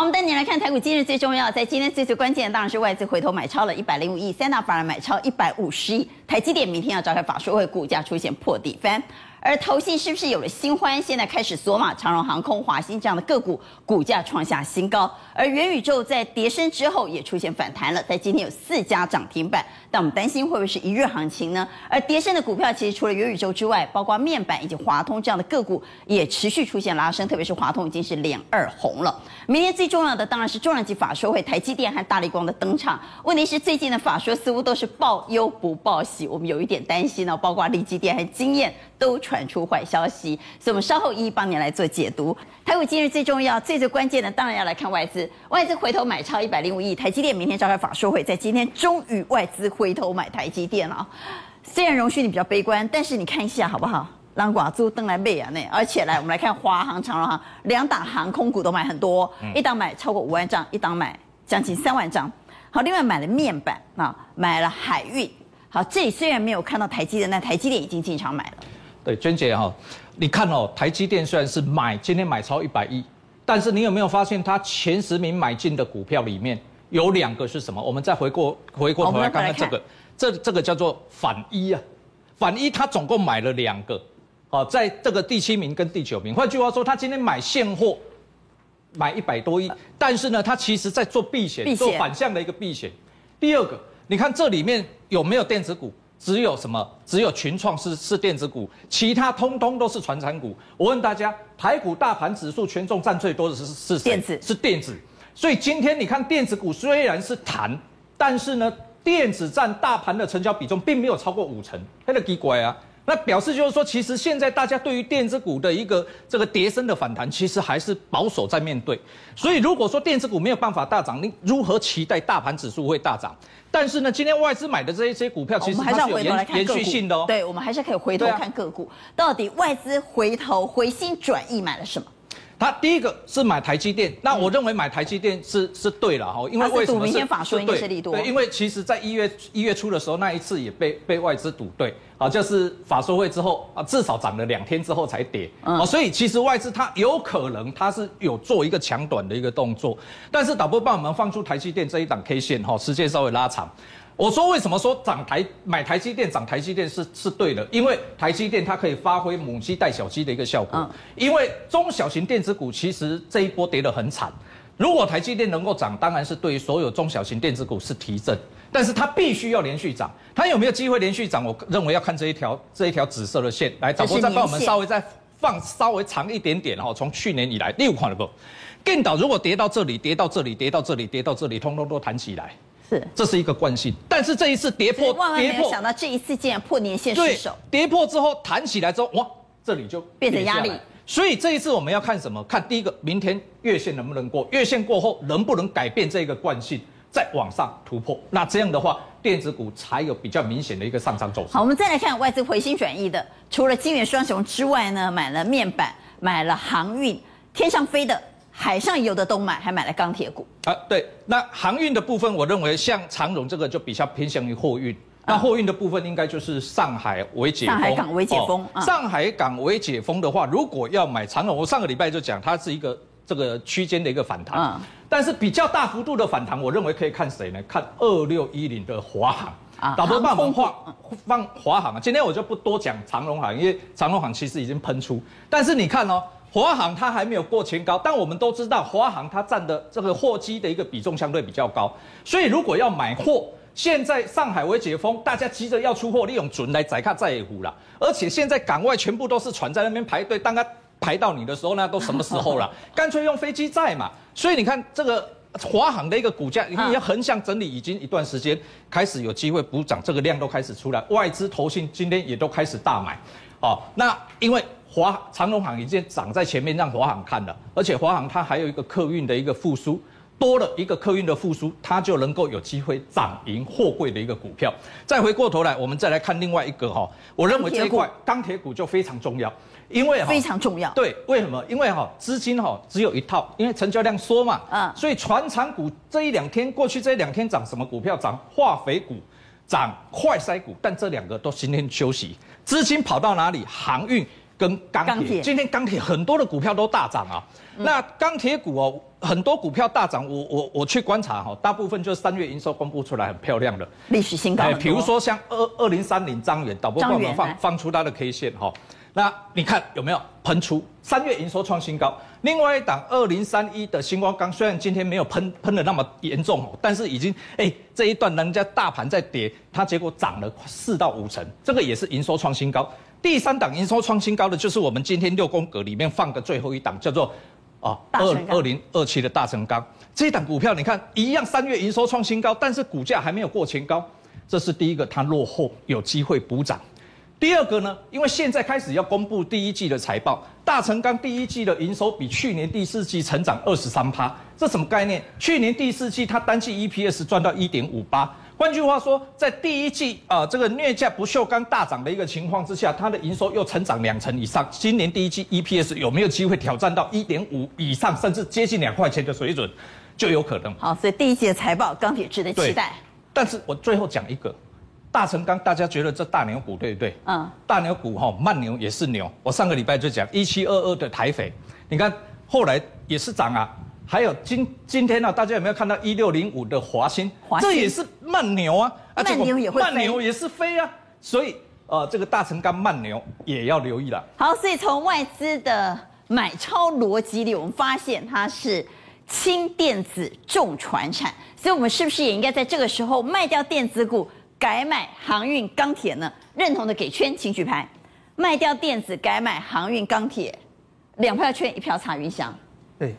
我们带你来看台股今日最重要，在今天最最关键的当然是外资回头买超了一百零五亿，三大法人买超一百五十亿，台积电明天要召开法说会，股价出现破底翻。而投信是不是有了新欢？现在开始锁码长荣航空、华兴这样的个股，股价创下新高。而元宇宙在跌升之后也出现反弹了，在今天有四家涨停板。但我们担心会不会是一日行情呢？而跌升的股票其实除了元宇宙之外，包括面板以及华通这样的个股也持续出现拉升，特别是华通已经是连二红了。明天最重要的当然是重量级法说会，台积电和大立光的登场。问题是最近的法说似乎都是报忧不报喜，我们有一点担心呢、哦。包括力积电和经验都传出坏消息，所以我们稍后一一帮你来做解读。台股今日最重要、最最关键的，当然要来看外资。外资回头买超一百零五亿，台积电明天召开法说会，在今天终于外资回头买台积电了。虽然荣勋你比较悲观，但是你看一下好不好？让寡租登来背啊那，而且来我们来看华航、长荣航两档航空股都买很多，一档买超过五万张，一档买将近三万张。好，另外买了面板啊，买了海运。好，这里虽然没有看到台积电，但台积电已经进场买了。对，娟姐哈，你看哦，台积电虽然是买今天买超一百亿，但是你有没有发现它前十名买进的股票里面有两个是什么？我们再回过回过头来看看这个，这这个叫做反一啊，反一它总共买了两个，哦，在这个第七名跟第九名。换句话说，他今天买现货买一百多亿，但是呢，他其实在做避险，做反向的一个避险。第二个。你看这里面有没有电子股？只有什么？只有群创是是电子股，其他通通都是传产股。我问大家，台股大盘指数权重占最多的是是谁？电子是电子。所以今天你看电子股虽然是弹，但是呢，电子占大盘的成交比重并没有超过五成，那个奇怪啊。那表示就是说，其实现在大家对于电子股的一个这个跌升的反弹，其实还是保守在面对。所以如果说电子股没有办法大涨，你如何期待大盘指数会大涨？但是呢，今天外资买的这一些股票，其实还是有延延续性的哦。对，我们还是可以回头看个股，到底外资回头回心转意买了什么？他第一个是买台积电，那我认为买台积电是是对了哈，因为为什么是？明天法说应该是利多。对，因为其实在一月一月初的时候，那一次也被被外资赌对，啊，就是法说会之后啊，至少涨了两天之后才跌，啊，所以其实外资它有可能它是有做一个抢短的一个动作，但是导播帮我们放出台积电这一档 K 线哈，时间稍微拉长。我说为什么说涨台买台积电涨台积电是是对的？因为台积电它可以发挥母鸡带小鸡的一个效果。嗯。因为中小型电子股其实这一波跌得很惨，如果台积电能够涨，当然是对于所有中小型电子股是提振。但是它必须要连续涨，它有没有机会连续涨？我认为要看这一条这一条紫色的线。来，导播再帮我们稍微再放稍微长一点点哈，从去年以来六款的不，电导如果跌到这里，跌到这里，跌到这里，跌到这里，通通都弹起来。是，这是一个惯性，但是这一次跌破，万万没有想到这一次竟然破年线失守，跌破之后弹起来之后，哇，这里就变成压力。所以这一次我们要看什么？看第一个，明天月线能不能过？月线过后能不能改变这个惯性，再往上突破？那这样的话，电子股才有比较明显的一个上涨走势。好，我们再来看外资回心转意的，除了金元双雄之外呢，买了面板，买了航运，天上飞的。海上有的都买，还买了钢铁股啊。对，那航运的部分，我认为像长荣这个就比较偏向于货运。那货运的部分应该就是上海为解封。上海港为解封。哦、上海港为解封的话，如果要买长荣，我上个礼拜就讲它是一个这个区间的一个反弹。嗯。但是比较大幅度的反弹，我认为可以看谁呢？看二六一零的华航。啊。导播帮我们画放华航啊。今天我就不多讲长荣航，因为长荣航其实已经喷出。但是你看哦。华航它还没有过前高，但我们都知道华航它占的这个货机的一个比重相对比较高，所以如果要买货，现在上海为解封，大家急着要出货，利用准来宰卡再虎了。而且现在港外全部都是船在那边排队，当它排到你的时候呢，都什么时候了？干脆用飞机载嘛。所以你看这个华航的一个股价，你要横向整理已经一段时间，开始有机会补涨，这个量都开始出来，外资投信今天也都开始大买。哦，那因为。华长荣航已经涨在前面，让华航看了，而且华航它还有一个客运的一个复苏，多了一个客运的复苏，它就能够有机会涨赢货柜的一个股票。再回过头来，我们再来看另外一个哈，我认为这一块钢铁股就非常重要，因为非常重要。对，为什么？因为哈资金哈只有一套，因为成交量缩嘛，嗯，所以船产股这一两天过去这一两天涨什么股票？涨化肥股，涨快筛股，但这两个都今天休息，资金跑到哪里？航运。跟钢铁。今天钢铁很多的股票都大涨啊。那钢铁股哦，很多股票大涨，我我我去观察哈，大部分就是三月营收公布出来很漂亮的历史新高。哎，比如说像二二零三零张元，导播帮我们放放出它的 K 线哈。那你看有没有喷出三月营收创新高？另外一档二零三一的星光钢，虽然今天没有喷喷的那么严重哦，但是已经哎这一段人家大盘在跌，它结果涨了四到五成，这个也是营收创新高。第三档营收创新高的就是我们今天六宫格里面放的最后一档，叫做啊二二零二七的大成钢。这一档股票你看一样，三月营收创新高，但是股价还没有过前高，这是第一个，它落后有机会补涨。第二个呢，因为现在开始要公布第一季的财报，大成钢第一季的营收比去年第四季成长二十三趴，这什么概念？去年第四季它单季 EPS 赚到一点五八，换句话说，在第一季啊、呃、这个镍价不锈钢大涨的一个情况之下，它的营收又成长两成以上，今年第一季 EPS 有没有机会挑战到一点五以上，甚至接近两块钱的水准，就有可能。好，所以第一季的财报钢铁值得期待。但是我最后讲一个。大成钢，大家觉得这大牛股对不对？嗯，大牛股哈，慢牛也是牛。我上个礼拜就讲一七二二的台肥，你看后来也是涨啊。还有今今天呢、啊，大家有没有看到一六零五的华新？华新这也是慢牛啊，慢牛也会慢牛也是飞啊。所以呃，这个大成钢慢牛也要留意了。好，所以从外资的买超逻辑里，我们发现它是轻电子重船产，所以我们是不是也应该在这个时候卖掉电子股？改买航运钢铁呢？认同的给圈，请举牌。卖掉电子，改买航运钢铁，两票圈，一票查云翔。对，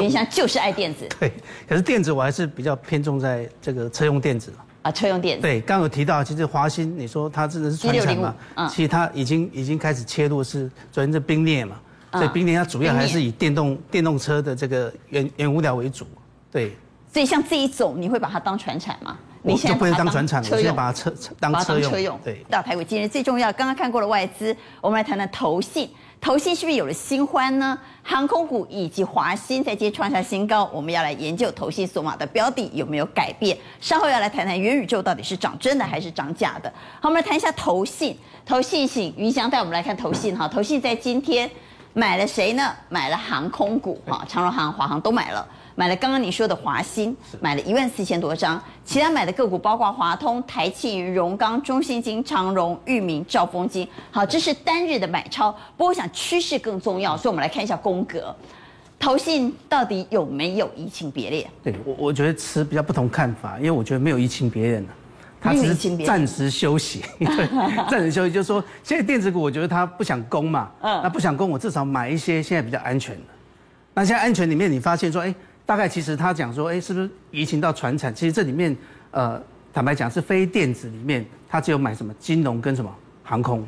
云翔就是爱电子。对，可是电子我还是比较偏重在这个车用电子啊，车用电子。对，刚刚有提到，其实华新，你说它真的是传产嘛？嗯。其实它已经已经开始切入是昨天这冰镍嘛，所以冰镍它主要还是以电动电动车的这个原原物料为主。对。所以像这一种，你会把它当传产吗？你现在不会当传产，我现在把它车当车用。车用对，大台股今日最重要，刚刚看过了外资，我们来谈谈投信。投信是不是有了新欢呢？航空股以及华新在今天创下新高，我们要来研究投信索马的标的有没有改变。稍后要来谈谈元宇宙到底是涨真的还是涨假的。好，我们来谈一下投信。投信请云翔带我们来看投信哈，投信在今天买了谁呢？买了航空股哈，长荣航、华航都买了。买了刚刚你说的华新，买了一万四千多张，其他买的个股包括华通、台庆、荣钢、中信金、长荣、裕民、兆丰金。好，这是单日的买超。不过我想趋势更重要，所以我们来看一下宫格，投信到底有没有移情别恋？对我，我觉得持比较不同看法，因为我觉得没有移情别恋，他只是暂时休息。对，暂时休息就是说，现在电子股我觉得他不想攻嘛，嗯，那不想攻，我至少买一些现在比较安全的。那现在安全里面，你发现说，哎。大概其实他讲说，哎，是不是移情到传产？其实这里面，呃，坦白讲是非电子里面，他只有买什么金融跟什么航空，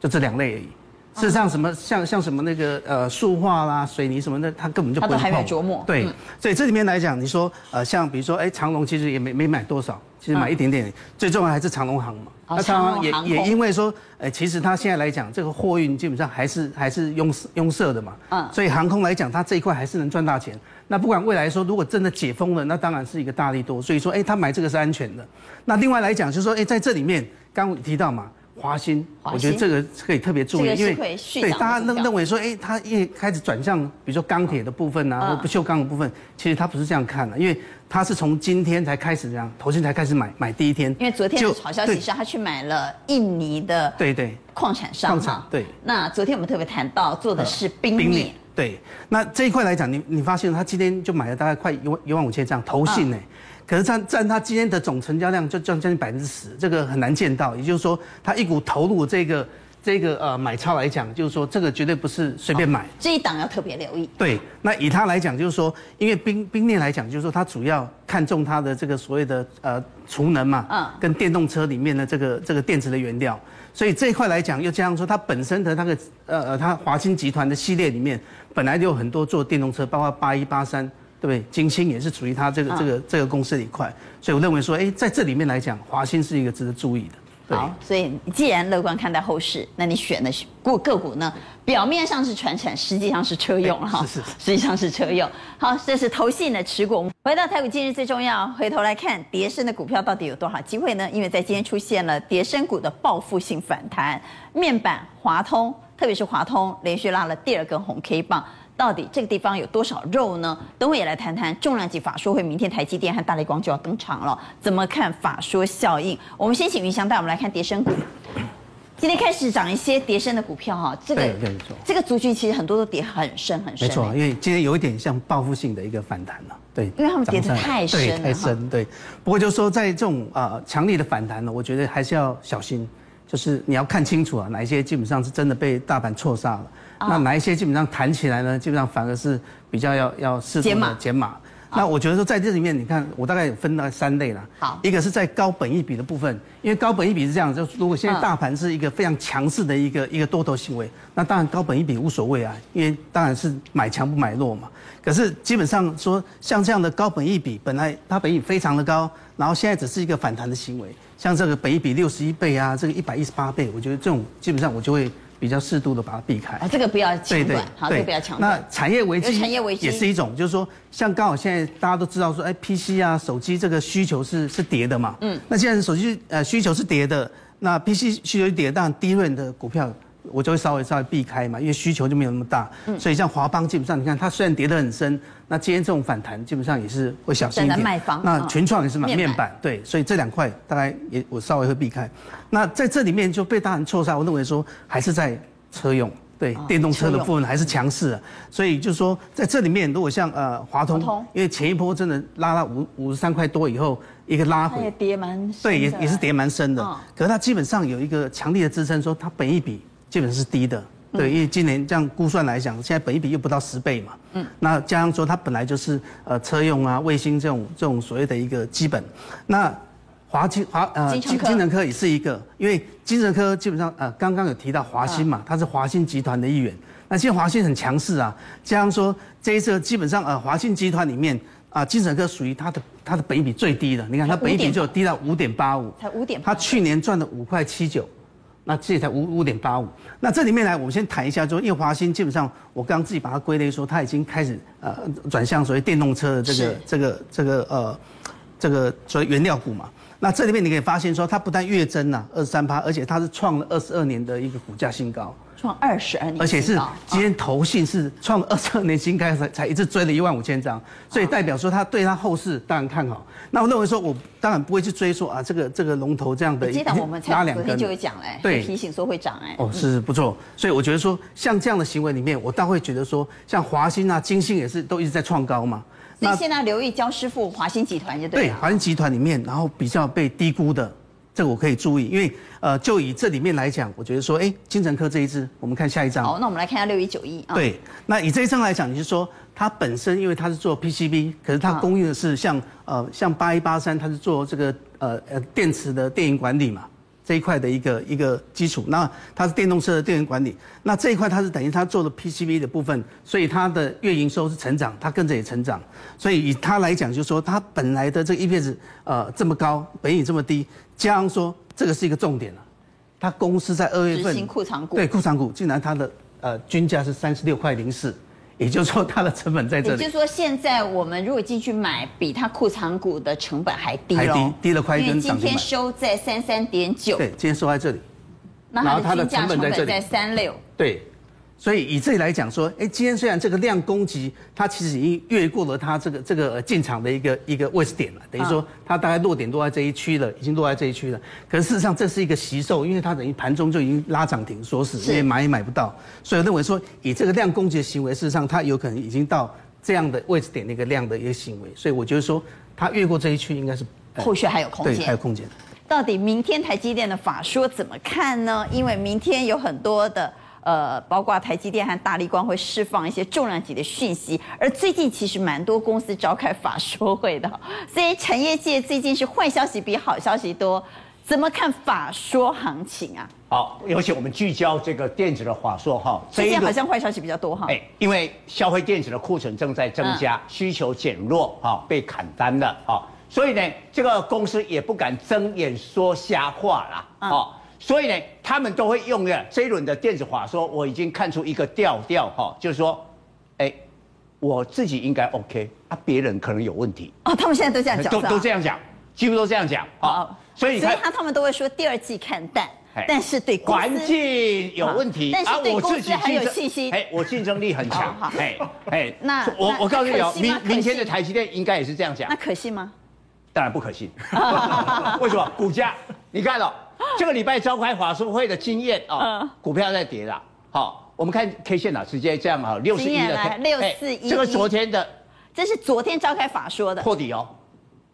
就这两类而已。事实上，什么像像什么那个呃塑化啦、水泥什么的，它根本就不会碰。他都还没琢磨。对，嗯、所以这里面来讲，你说呃像比如说，哎，长荣其实也没没买多少，其实买一点点。嗯、最重要还是长荣航嘛。那长荣也也因为说，哎，其实它现在来讲，这个货运基本上还是还是拥拥塞的嘛。嗯。所以航空来讲，它这一块还是能赚大钱。那不管未来说，如果真的解封了，那当然是一个大力多。所以说，哎，他买这个是安全的。那另外来讲，就是说，哎，在这里面刚刚提到嘛。华兴，我觉得这个可以特别注意，因为对大家认认为说，哎，它一开始转向，比如说钢铁的部分啊，或不锈钢的部分，其实它不是这样看的，因为它是从今天才开始这样，头先才开始买买第一天。因为昨天的好消息是，他去买了印尼的对对。矿产商矿产对。那昨天我们特别谈到做的是冰镍，对。那这一块来讲，你你发现他今天就买了大概快一万一万五千张投信呢。可是占占他今天的总成交量就将将近百分之十，这个很难见到。也就是说，他一股投入这个这个呃买超来讲，就是说这个绝对不是随便买。这一档要特别留意。对，那以它来讲，就是说，因为冰冰链来讲，就是说它主要看重它的这个所谓的呃储能嘛，嗯，跟电动车里面的这个这个电池的原料，所以这一块来讲，又加上说它本身的那个呃呃它华新集团的系列里面，本来就有很多做电动车，包括八一八三。对不对？金星也是属于它这个这个这个公司的一块，所以我认为说，哎，在这里面来讲，华兴是一个值得注意的。好，所以既然乐观看待后市，那你选的股个股呢？表面上是传产，实际上是车用哈，是是，实际上是车用。好，这是投信的持股。回到台股，今日最重要，回头来看跌升的股票到底有多少机会呢？因为在今天出现了跌升股的报复性反弹，面板、华通。特别是华通连续拉了第二根红 K 棒，到底这个地方有多少肉呢？等我也来谈谈重量级法说会，明天台积电和大立光就要登场了，怎么看法说效应？我们先请云翔带我们来看跌升股。今天开始涨一些跌升的股票哈，这个这个族群其实很多都跌很深很深。没错，因为今天有一点像报复性的一个反弹了，对，因为他们跌得太深了，太深，对。不过就是说在这种啊强力的反弹呢，我觉得还是要小心，就是你要看清楚啊，哪一些基本上是真的被大盘错杀了，那哪一些基本上弹起来呢，基本上反而是比较要要适度的减码。那我觉得说在这里面，你看我大概有分了三类了。好，一个是在高本益比的部分，因为高本益比是这样，就如果现在大盘是一个非常强势的一个一个多头行为，那当然高本益比无所谓啊，因为当然是买强不买弱嘛。可是基本上说像这样的高本益比，本来它本益非常的高，然后现在只是一个反弹的行为，像这个本益比六十一倍啊，这个一百一十八倍，我觉得这种基本上我就会。比较适度的把它避开啊，这个不要抢短，对对好，这个不要抢断。那产业危机，产业危机也是一种，就是说，像刚好现在大家都知道说，哎，PC 啊，手机这个需求是是跌的嘛，嗯，那既然手机呃需求是跌的，那 PC 需求是跌的，当然低润的股票。我就会稍微稍微避开嘛，因为需求就没有那么大，嗯、所以像华邦基本上，你看它虽然跌得很深，那今天这种反弹基本上也是会小心一点。卖方那群创也是嘛，面板对，所以这两块大概也我稍微会避开。那在这里面就被大人错杀，我认为说还是在车用，对，哦、电动车的部分还是强势的。所以就是说在这里面，如果像呃华通，因为前一波真的拉到五五十三块多以后一个拉回，也跌蛮深，对，也也是跌蛮深的。哦、可是它基本上有一个强力的支撑，说它本一比。基本是低的，对，因为今年这样估算来讲，现在本益比又不到十倍嘛，嗯，那加上说它本来就是呃车用啊、卫星这种这种所谓的一个基本，那华金华呃金金神科也是一个，因为金神科基本上呃刚刚有提到华新嘛，它是华新集团的一员，那现在华新很强势啊，加上说这一次基本上呃华新集团里面啊金神科属于它的它的本益比最低的，你看它本益比就低到五点八五，才五点，它去年赚了五块七九。那这才五五点八五，那这里面来，我们先谈一下，就因为华新基本上，我刚刚自己把它归类说，它已经开始呃转向所谓电动车的这个这个这个呃这个所谓原料股嘛。那这里面你可以发现说，它不但月增了二十三趴，而且它是创了二十二年的一个股价新高。创二十二年，而且是今天投信是创二十二年新高，才才一直追了一万五千张，所以代表说它对它后市当然看好。那我认为说，我当然不会去追说啊，这个这个龙头这样的一拉两根就会涨哎，对，提醒说会涨哎。哦，是不错，所以我觉得说，像这样的行为里面，我倒会觉得说，像华兴啊、金星也是都一直在创高嘛。那现在留意焦师傅华新集团就对。对，华新集团里面，然后比较被低估的。这个我可以注意，因为呃，就以这里面来讲，我觉得说，哎，金城科这一支，我们看下一张。好，那我们来看一下六一九一啊。对，那以这一张来讲，你就是说它本身，因为它是做 PCB，可是它供应的是像呃像八一八三，它是做这个呃呃电池的电源管理嘛。这一块的一个一个基础，那它是电动车的电源管理，那这一块它是等于它做的 PCB 的部分，所以它的月营收是成长，它跟着也成长，所以以它来讲，就是说它本来的这个 EPS 呃这么高，本益这么低，加上说这个是一个重点了，它公司在二月份库藏股，对库藏股，竟然它的呃均价是三十六块零四。也就是说，它的成本在这里。也就是说，现在我们如果进去买，比它库藏股的成本还低还低，低了快一根涨。今天收在三三点九。对，今天收在这里。然后它的成本在三六。对。所以以这里来讲说，哎，今天虽然这个量攻击，它其实已经越过了它这个这个进场的一个一个位置点了，等于说它大概落点落在这一区了，已经落在这一区了。可是事实上这是一个惜售，因为它等于盘中就已经拉涨停锁死，因为买也买不到。所以我认为说，以这个量攻击的行为，事实上它有可能已经到这样的位置点那个量的一个行为。所以我觉得说，它越过这一区应该是后续还有空间，对，还有空间。到底明天台积电的法说怎么看呢？因为明天有很多的。呃，包括台积电和大立光会释放一些重量级的讯息，而最近其实蛮多公司召开法说会的，所以产业界最近是坏消息比好消息多，怎么看法说行情啊？好，尤其我们聚焦这个电子的法说哈，最近好像坏消息比较多哈。哎，因为消费电子的库存正在增加，嗯、需求减弱哈，被砍单了啊，所以呢，这个公司也不敢睁眼说瞎话啦啊。嗯所以呢，他们都会用的这一轮的电子法说，我已经看出一个调调哈，就是说，哎，我自己应该 OK 啊，别人可能有问题哦。他们现在都这样讲，都都这样讲，几乎都这样讲啊。所以，所以他他们都会说第二季看淡，但是对环境有问题，但是对公司很有信心。哎，我竞争力很强。哎哎，那我我告诉你哦，明明天的台积电应该也是这样讲。那可信吗？当然不可信。为什么？股价，你看哦，这个礼拜召开法说会的经验哦，股票在跌了。好，我们看 K 线啊，直接这样啊，六十一的六四一，这个昨天的，这是昨天召开法说的破底哦。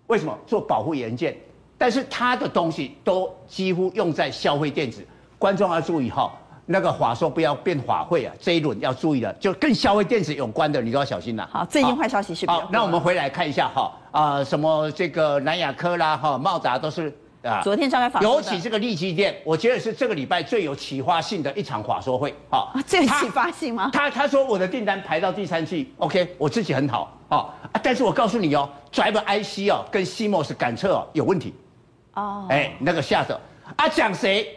为什么？做保护元件，但是它的东西都几乎用在消费电子。观众要注意哈，那个法说不要变法会啊，这一轮要注意了，就跟消费电子有关的，你都要小心了。好，最近坏消息是。好，那我们回来看一下哈。啊、呃，什么这个南亚科啦，哈，茂达都是啊。昨天召开法说，尤其这个利基店，我觉得是这个礼拜最有启发性的一场法说会。好，啊，最有启发性吗？他他说我的订单排到第三季，OK，我自己很好，哦，但是我告诉你哦，Driver IC 哦，跟 CMOS 感测哦有问题。哦。哎，那个下手啊，讲谁？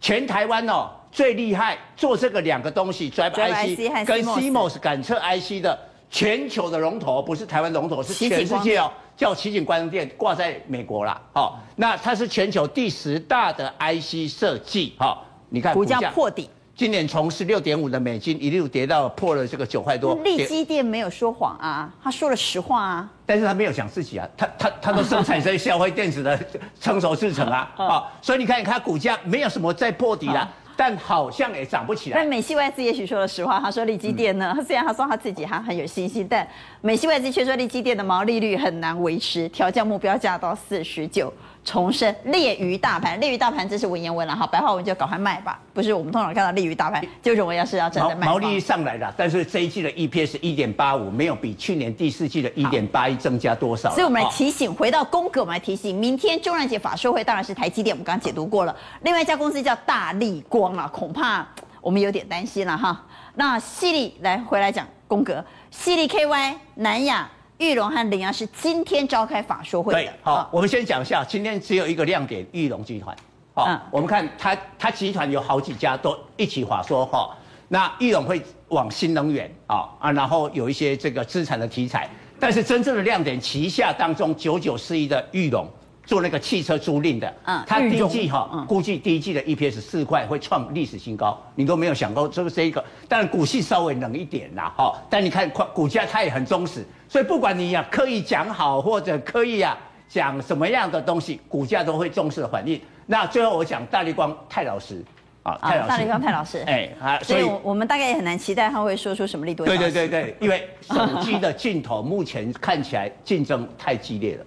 全台湾哦最厉害做这个两个东西，Driver IC 跟 CMOS 感测 IC 的。全球的龙头不是台湾龙头，是全世界哦，叫奇景光电挂在美国啦。好，那它是全球第十大的 IC 设计。好，你看股价破底，今年从十六点五的美金一路跌到破了这个九块多。力积电没有说谎啊，他说了实话啊。但是他没有讲自己啊，他他他都生产这些消费电子的 成熟制程啊。好，所以你看，他股价没有什么再破底了。但好像也涨不起来。但美系外资也许说了实话，他说利基电呢，嗯、虽然他说他自己还很有信心，但美系外资却说利基电的毛利率很难维持，调降目标价到四十九。重申劣于大盘，劣于大盘，这是文言文了哈，白话文就赶快卖吧。不是我们通常看到劣于大盘，就认为要是要真的卖。毛利率上来了，但是这一季的 EPS 一点八五，没有比去年第四季的一点八一增加多少。所以我们来提醒，回到宫格，我们来提醒，明天中元节法说会当然是台积电，我们刚刚解读过了。另外一家公司叫大立光啊，恐怕我们有点担心了哈。那细力来回来讲宫格，细力 KY 南亚。裕隆和联阳是今天召开法说会的。对，好，我们先讲一下，今天只有一个亮点，玉龙集团。好，嗯、我们看它，它集团有好几家都一起法说哈。那玉龙会往新能源啊啊，然后有一些这个资产的题材，但是真正的亮点，旗下当中九九四一的裕隆。做那个汽车租赁的，嗯，他第一季哈，嗯、估计第一季的 EPS 四块会创历史新高，你都没有想过这个这一个，但股息稍微冷一点啦，哈，但你看股价它也很忠实，所以不管你呀刻意讲好或者刻意啊讲什么样的东西，股价都会重视的反应。那最后我讲大立光太老实。啊，大立光太老实，哎，啊，所以我们大概也很难期待他会说出什么利多。对对对对，因为手机的镜头目前看起来竞争太激烈了。